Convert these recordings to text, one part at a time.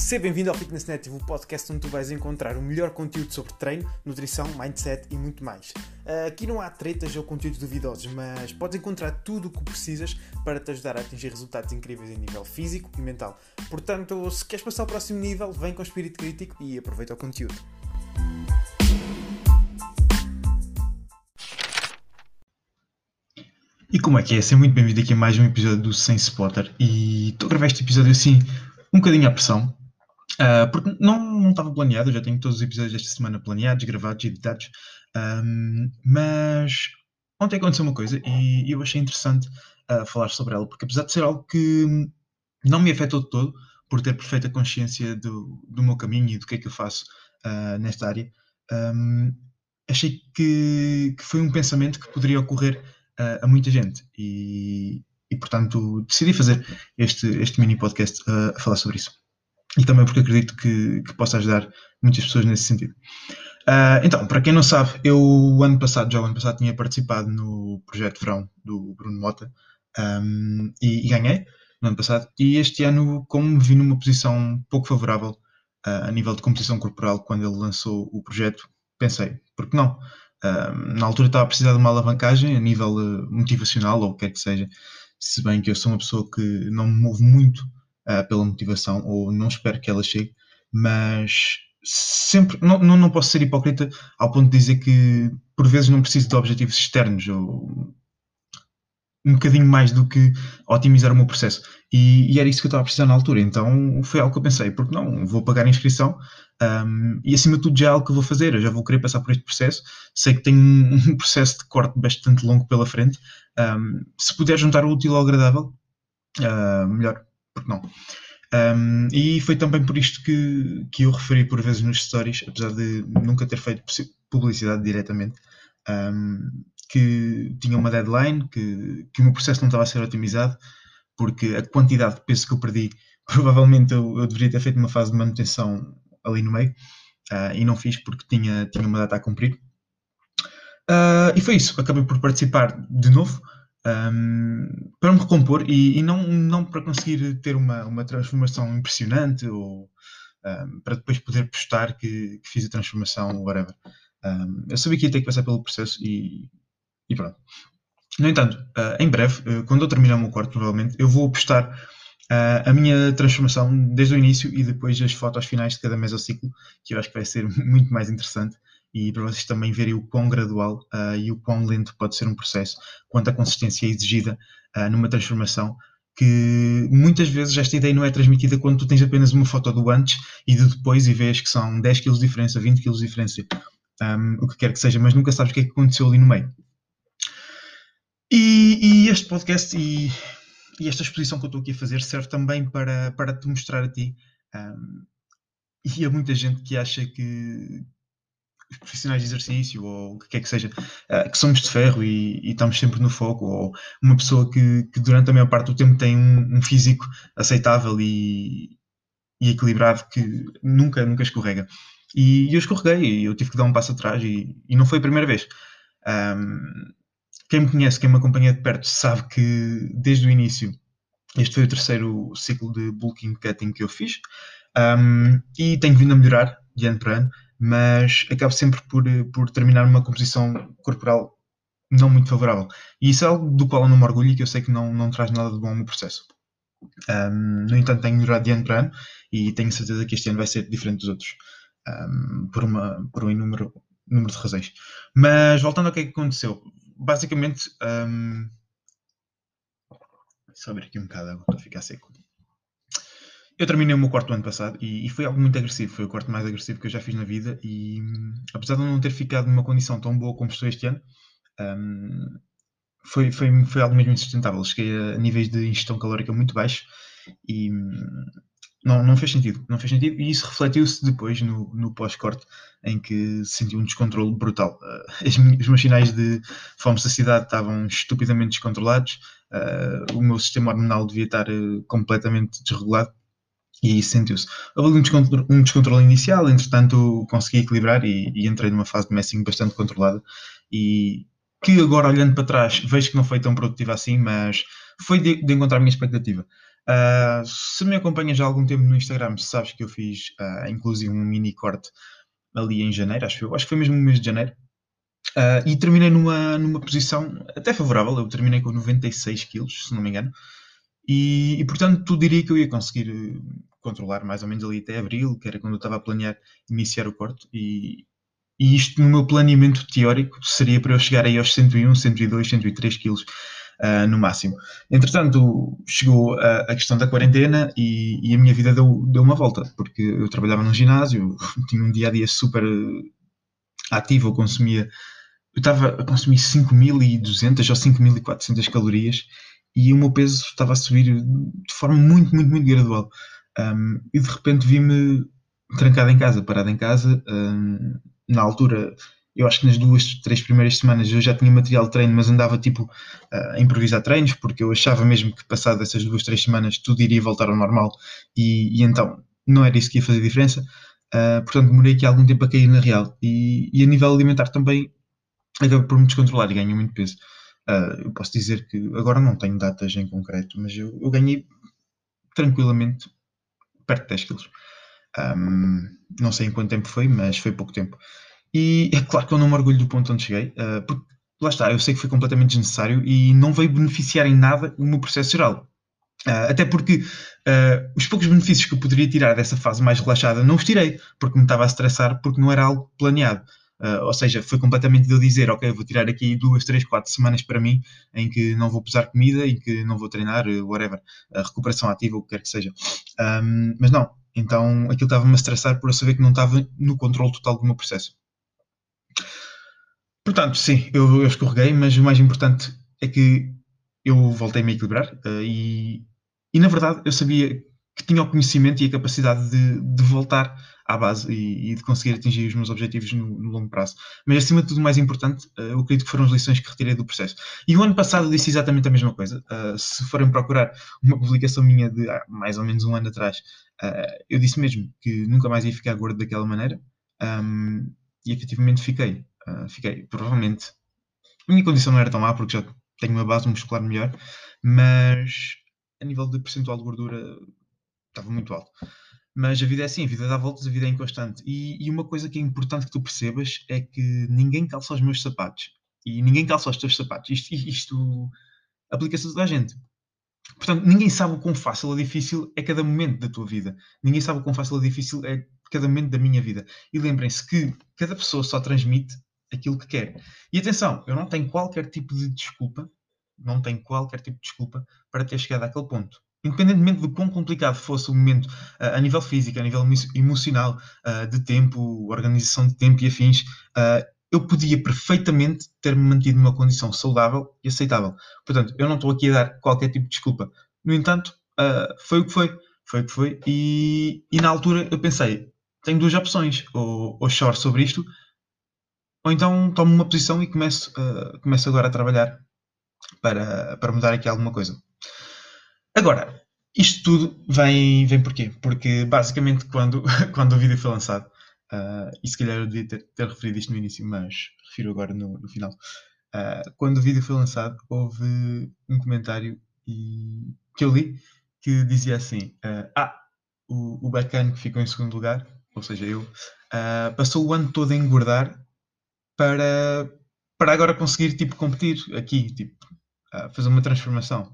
Seja bem-vindo ao Fitness Native, o podcast onde tu vais encontrar o melhor conteúdo sobre treino, nutrição, mindset e muito mais. Aqui não há tretas ou conteúdos duvidosos, mas podes encontrar tudo o que precisas para te ajudar a atingir resultados incríveis em nível físico e mental. Portanto, se queres passar ao próximo nível, vem com espírito crítico e aproveita o conteúdo. E como é que é? Seja muito bem-vindo aqui a mais um episódio do Sem Spotter. E estou a gravar este episódio assim, um bocadinho à pressão, uh, porque não, não estava planeado, já tenho todos os episódios desta semana planeados, gravados, editados, um, mas ontem aconteceu uma coisa e eu achei interessante uh, falar sobre ela, porque apesar de ser algo que não me afetou de todo, por ter perfeita consciência do, do meu caminho e do que é que eu faço uh, nesta área, um, achei que, que foi um pensamento que poderia ocorrer a, muita gente. E, e, portanto decidi fazer este, este mini podcast a, falar sobre isso e também porque acredito que, que possa ajudar muitas pessoas nesse sentido. Uh, então, para quem não sabe, eu o ano passado, já o ano passado, tinha participado no projeto Verão do Bruno Mota um, e, e, ganhei no ano passado. E este ano, como me vi numa posição pouco favorável uh, a nível de composição corporal quando ele lançou o projeto, pensei, por que não? na altura estava a precisar de uma alavancagem a nível uh, motivacional ou o que quer que seja, se bem que eu sou uma pessoa que não me movo muito uh, pela motivação ou não espero que ela chegue, mas sempre não, não, não posso ser hipócrita ao ponto de dizer que por vezes não preciso de objetivos externos ou um bocadinho mais do que otimizar o meu processo. E, e, era isso que eu estava a precisar na altura. Então foi algo que eu pensei, porque não, vou pagar a inscrição um, e acima de tudo já é algo que eu vou fazer. Eu já vou querer passar por este processo. Sei que tenho um, um processo de corte bastante longo pela frente. Um, se puder juntar o útil ao agradável, uh, melhor, porque não. Um, e foi também por isto que, que eu referi por vezes nos stories, apesar de nunca ter feito publicidade diretamente, um, que tinha uma deadline, que, que o meu processo não estava a ser otimizado, porque a quantidade de peso que eu perdi, provavelmente eu, eu deveria ter feito uma fase de manutenção ali no meio, uh, e não fiz porque tinha, tinha uma data a cumprir. Uh, e foi isso, acabei por participar de novo, um, para me recompor e, e, não, não para conseguir ter uma, uma transformação impressionante ou um, para depois poder postar que, que fiz a transformação, whatever. Um, eu sabia que ia ter que passar pelo processo e, e pronto. No entanto, uh, em breve, uh, quando eu terminar o meu quarto, provavelmente, eu vou postar uh, a minha transformação desde o início e depois as fotos finais de cada mesociclo, que eu acho que vai ser muito mais interessante e para vocês também verem o quão gradual e o quão lento pode ser um processo, quanto a consistência exigida numa transformação, que muitas vezes esta ideia não é transmitida quando tu tens apenas uma foto do antes e do depois e vês que são 10 kg de diferença, 20 kg de diferença, um, o que quer que seja, mas nunca sabes o que é que aconteceu ali no meio. E, e este podcast e, e, esta exposição que eu estou aqui a fazer serve também para, para te mostrar a ti. Um, e há muita gente que acha que os profissionais de exercício ou o que quer que seja, uh, que somos de ferro e, e, estamos sempre no foco, ou uma pessoa que, que, durante a maior parte do tempo tem um, um físico aceitável e, e, equilibrado que nunca, nunca escorrega. E eu escorreguei e eu tive que dar um passo atrás e, não foi a primeira vez. Um, quem me conhece, quem me acompanha de perto, sabe que desde o início este foi o terceiro ciclo de bulking cutting que eu fiz um, e tenho vindo a melhorar de ano para ano, mas acabo sempre por, por terminar uma composição corporal não muito favorável. E isso é algo do qual eu não me orgulho e que eu sei que não, não traz nada de bom no processo. Um, no entanto, tenho melhorado de ano para ano e tenho certeza que este ano vai ser diferente dos outros, um, por, uma, por um número, número de razões. Mas voltando ao que é que aconteceu, basicamente. Um... Só abrir aqui um bocado para ficar seco. Eu terminei o meu quarto ano passado e, e, foi algo muito agressivo. Foi o quarto mais agressivo que eu já fiz na vida. E apesar de eu não ter ficado numa condição tão boa como estou este ano, um, foi, foi, foi algo mesmo insustentável. Cheguei a, níveis de ingestão calórica muito baixos e não, não fez sentido. Não fez sentido e isso refletiu-se depois no, no pós-corte, em que senti um descontrole brutal. Uh, as, os meus sinais de fome-saciedade estavam estupidamente descontrolados, uh, o meu sistema hormonal devia estar uh, completamente desregulado e sentiu-se. Houve um descontrole, um descontrole, inicial, entretanto consegui equilibrar e, e, entrei numa fase de messing bastante controlada e que agora olhando para trás vejo que não foi tão produtiva assim, mas foi de, de encontrar a minha expectativa. Uh, se me acompanhas há algum tempo no Instagram, sabes que eu fiz, uh, inclusive, um mini corte ali em janeiro, acho que foi, acho que foi mesmo no mês de janeiro. Uh, e terminei numa, numa posição até favorável, eu terminei com 96 quilos, se não me engano. E, e, portanto, tu diria que eu ia conseguir controlar mais ou menos ali até abril, que era quando eu estava a planear iniciar o corte. E, e isto no meu planeamento teórico seria para eu chegar aí aos 101, 102, 103 quilos uh, no máximo. Entretanto, chegou a, a questão da quarentena e, e, a minha vida deu, deu uma volta, porque eu trabalhava num ginásio, tinha um dia a dia super ativo, eu consumia. Eu estava a consumir 5.200 ou 5.400 calorias e o meu peso estava a subir de forma muito, muito, muito gradual. Um, e de repente vi-me trancado em casa, parado em casa. Um, na altura, eu acho que nas duas, três primeiras semanas eu já tinha material de treino, mas andava tipo a improvisar treinos, porque eu achava mesmo que passado essas duas, três semanas tudo iria voltar ao normal e, e então não era isso que ia fazer diferença. Uh, portanto, demorei aqui algum tempo a cair na real. E, e a nível alimentar também acabei por me descontrolar e ganhei muito peso. Uh, eu posso dizer que agora não tenho datas em concreto, mas eu, eu ganhei tranquilamente perto de 10 quilos. Um, não sei em quanto tempo foi, mas foi pouco tempo. E é claro que eu não me orgulho do ponto onde cheguei, uh, porque lá está, eu sei que foi completamente desnecessário e não veio beneficiar em nada o meu processo geral. Uh, até porque uh, os poucos benefícios que eu poderia tirar dessa fase mais relaxada não os tirei, porque me estava a estressar, porque não era algo planeado. Uh, ou seja, foi completamente de eu dizer, ok, vou tirar aqui duas, três, quatro semanas para mim, em que não vou pesar comida, em que não vou treinar, whatever, a recuperação ativa, o que quer que seja. Um, mas não, então aquilo estava-me a estressar por eu saber que não estava no controle total do meu processo. Portanto, sim, eu, eu escorreguei, mas o mais importante é que eu voltei-me a equilibrar uh, e, e, na verdade, eu sabia que tinha o conhecimento e a capacidade de, de voltar à base e, e, de conseguir atingir os meus objetivos no, no longo prazo. Mas, acima de tudo, mais importante, uh, eu acredito que foram as lições que retirei do processo. E o ano passado disse exatamente a mesma coisa. Uh, se forem procurar uma publicação minha de há mais ou menos um ano atrás, eu disse mesmo que nunca mais ia ficar gordo daquela maneira. Um, e efetivamente fiquei. Uh, fiquei, provavelmente. A minha condição não era tão má porque já tenho uma base muscular melhor, mas a nível de percentual de gordura estava muito alto. Mas a vida é assim, a vida dá voltas, a vida é inconstante. E, e uma coisa que é importante que tu percebas é que ninguém calça os meus sapatos. E ninguém calça os teus sapatos. Isto, isto aplica-se a toda a gente. Portanto, ninguém sabe o quão fácil ou difícil é cada momento da tua vida. Ninguém sabe o quão fácil ou difícil é cada momento da minha vida. E lembrem-se que cada pessoa só transmite aquilo que quer. E atenção, eu não tenho qualquer tipo de desculpa, não tenho qualquer tipo de desculpa para ter chegado àquele ponto. Independentemente de quão complicado fosse o momento uh, a nível físico, a nível emocional, uh, de tempo, organização de tempo e afins, uh, eu podia perfeitamente ter-me mantido numa condição saudável e aceitável. Portanto, eu não estou aqui a dar qualquer tipo de desculpa. No entanto, foi o que foi. Foi o que foi. E, e na altura eu pensei, tenho duas opções. Ou, ou choro sobre isto, ou então tomo uma posição e começo, começo agora a trabalhar para, para mudar aqui alguma coisa. Agora, isto tudo vem, vem porquê? Porque basicamente quando, quando o vídeo foi lançado, uh, e se calhar eu devia ter, ter, referido isto no início, mas refiro agora no, no final. Uh, quando o vídeo foi lançado, houve um comentário e, que eu li que dizia assim: Ah, o, o bacana que ficou em segundo lugar ou seja, eu, uh, passou o ano todo a engordar para, para agora conseguir tipo, competir aqui, tipo, uh, fazer uma transformação.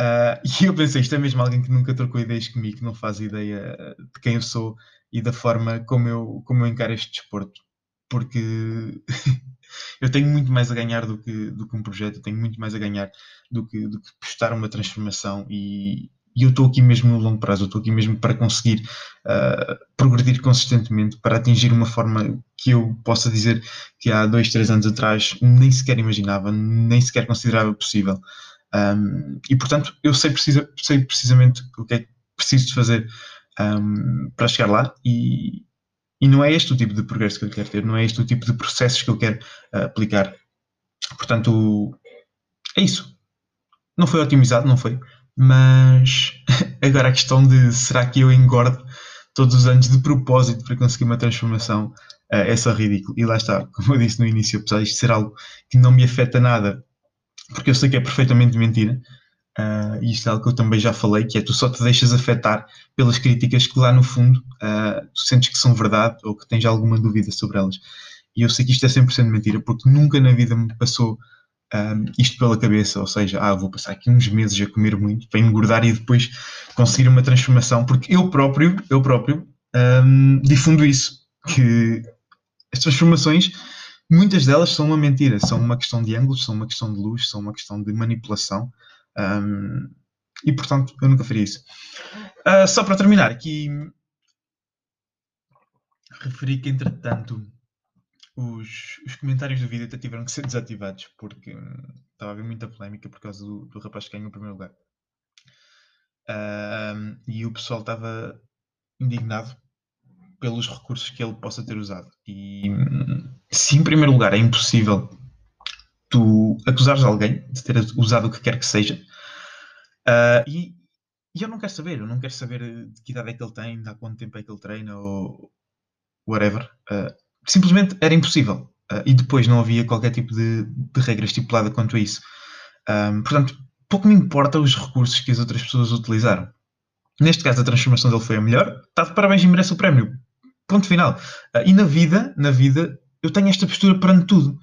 Uh, e eu pensei, isto é mesmo alguém que nunca trocou ideias comigo, que não faz ideia de quem eu sou e da forma como eu, como eu encaro este desporto. Porque eu tenho muito mais a ganhar do que, do que um projeto, eu tenho muito mais a ganhar do que, do que postar uma transformação e, e eu estou aqui mesmo no longo prazo, eu estou aqui mesmo para conseguir uh, progredir consistentemente, para atingir uma forma que eu possa dizer que há dois, três anos atrás nem sequer imaginava, nem sequer considerava possível. Um, e portanto, eu sei, precisa, sei precisamente o que é que preciso de fazer um, para chegar lá e, e não é este o tipo de progresso que eu quero ter, não é este o tipo de processos que eu quero uh, aplicar. Portanto, é isso. Não foi otimizado, não foi. Mas agora a questão de será que eu engordo todos os anos de propósito para conseguir uma transformação uh, é só ridículo. E lá está, como eu disse no início, apesar de ser algo que não me afeta nada, porque eu sei que é perfeitamente mentira, Uh, e isto é algo que eu também já falei, que é tu só te deixas afetar pelas críticas que lá no fundo uh, tu sentes que são verdade ou que tens alguma dúvida sobre elas. E eu sei que isto é 100% mentira, porque nunca na vida me passou um, isto pela cabeça, ou seja, ah, vou passar aqui uns meses a comer muito para engordar e depois conseguir uma transformação, porque eu próprio, eu próprio, um, difundo isso, que as transformações, muitas delas são uma mentira, são uma questão de ângulos, são uma questão de luz, são uma questão de manipulação, um, e portanto eu nunca faria isso. Uh, só para terminar, aqui referi que entretanto os, os comentários do vídeo até tiveram que ser desativados porque hum, estava a haver muita polémica por causa do, do rapaz que ganhou o primeiro lugar. Uh, e o pessoal estava indignado pelos recursos que ele possa ter usado. E hum, se em primeiro lugar é impossível tu acusares alguém de ter usado o que quer que seja, uh, e, e, eu não quero saber, eu não quero saber de que idade é que ele tem, de há quanto tempo é que ele treina ou whatever. Uh, simplesmente era impossível. Uh, e depois não havia qualquer tipo de, de regra estipulada quanto a isso. Um, portanto, pouco me importa os recursos que as outras pessoas utilizaram. Neste caso, a transformação dele foi a melhor. Está de parabéns e merece o prémio. Ponto final. Uh, e na vida, na vida, eu tenho esta postura perante tudo.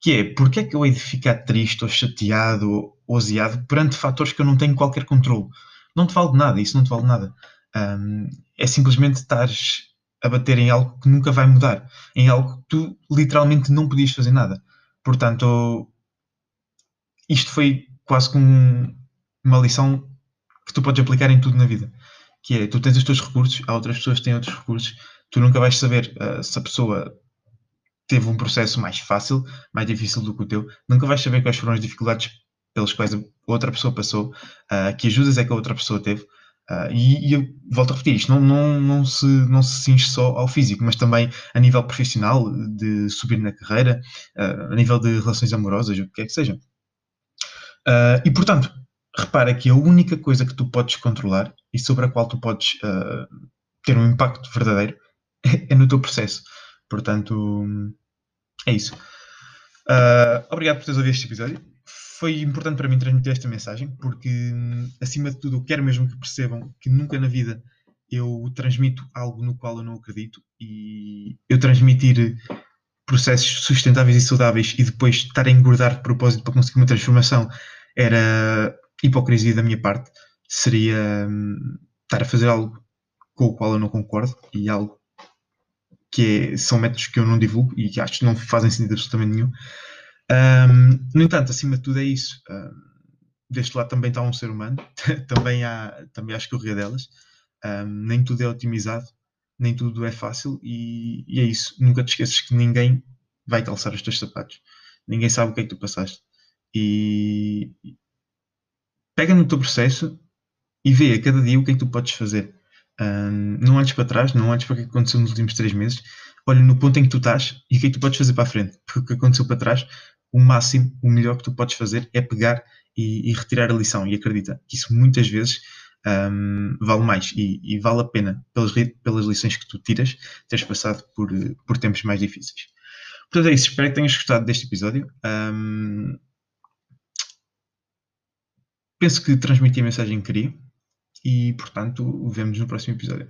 Que é, porque é que eu hei de ficar triste ou chateado ou oseado perante fatores que eu não tenho qualquer controle? Não te vale de nada, isso não te vale de nada. Um, é simplesmente estares a bater em algo que nunca vai mudar, em algo que tu literalmente não podias fazer nada. Portanto, isto foi quase como uma lição que tu podes aplicar em tudo na vida. Que é, tu tens os teus recursos, há outras pessoas que têm outros recursos, tu nunca vais saber uh, se a pessoa teve um processo mais fácil, mais difícil do que o teu, nunca vais saber quais foram as dificuldades pelas quais a outra pessoa passou, uh, que ajudas é que a outra pessoa teve. Uh, e, e, eu volto a repetir, isto não, não, não, se, não se cinge só ao físico, mas também a nível profissional, de subir na carreira, uh, a nível de relações amorosas, o que quer que seja. E portanto, repara que a única coisa que tu podes controlar e sobre a qual tu podes ter um impacto verdadeiro é, é, no teu processo. Portanto, é isso. obrigado por teres ouvido este episódio foi importante para mim transmitir esta mensagem, porque, acima de tudo, eu quero mesmo que percebam que nunca na vida eu transmito algo no qual eu não acredito e eu transmitir processos sustentáveis e saudáveis e depois estar a engordar de propósito para conseguir uma transformação era hipocrisia da minha parte. Seria hum, estar a fazer algo com o qual eu não concordo e algo que é, são métodos que eu não divulgo e que acho que não fazem sentido absolutamente nenhum. Um, no entanto, acima de tudo é isso. Um, deste lado também está um ser humano, também há, também há escorregadelas. Um, nem tudo é otimizado, nem tudo é fácil e, e, é isso. Nunca te esqueças que ninguém vai calçar os teus sapatos. Ninguém sabe o que é que tu passaste. E pega no teu processo e vê a cada dia o que é que tu podes fazer. Não olhes para trás, não olhes para o que aconteceu nos últimos três meses. Olha no ponto em que tu estás e o que é que tu podes fazer para a frente. Porque o que aconteceu para trás o máximo, o melhor que tu podes fazer é pegar e, e retirar a lição. E acredita que isso muitas vezes um, vale mais e, e, vale a pena pelas, pelas lições que tu tiras, teres passado por, por tempos mais difíceis. Portanto, é isso. Espero que tenhas gostado deste episódio. Um, penso que transmiti a mensagem que queria e, portanto, vemos no próximo episódio.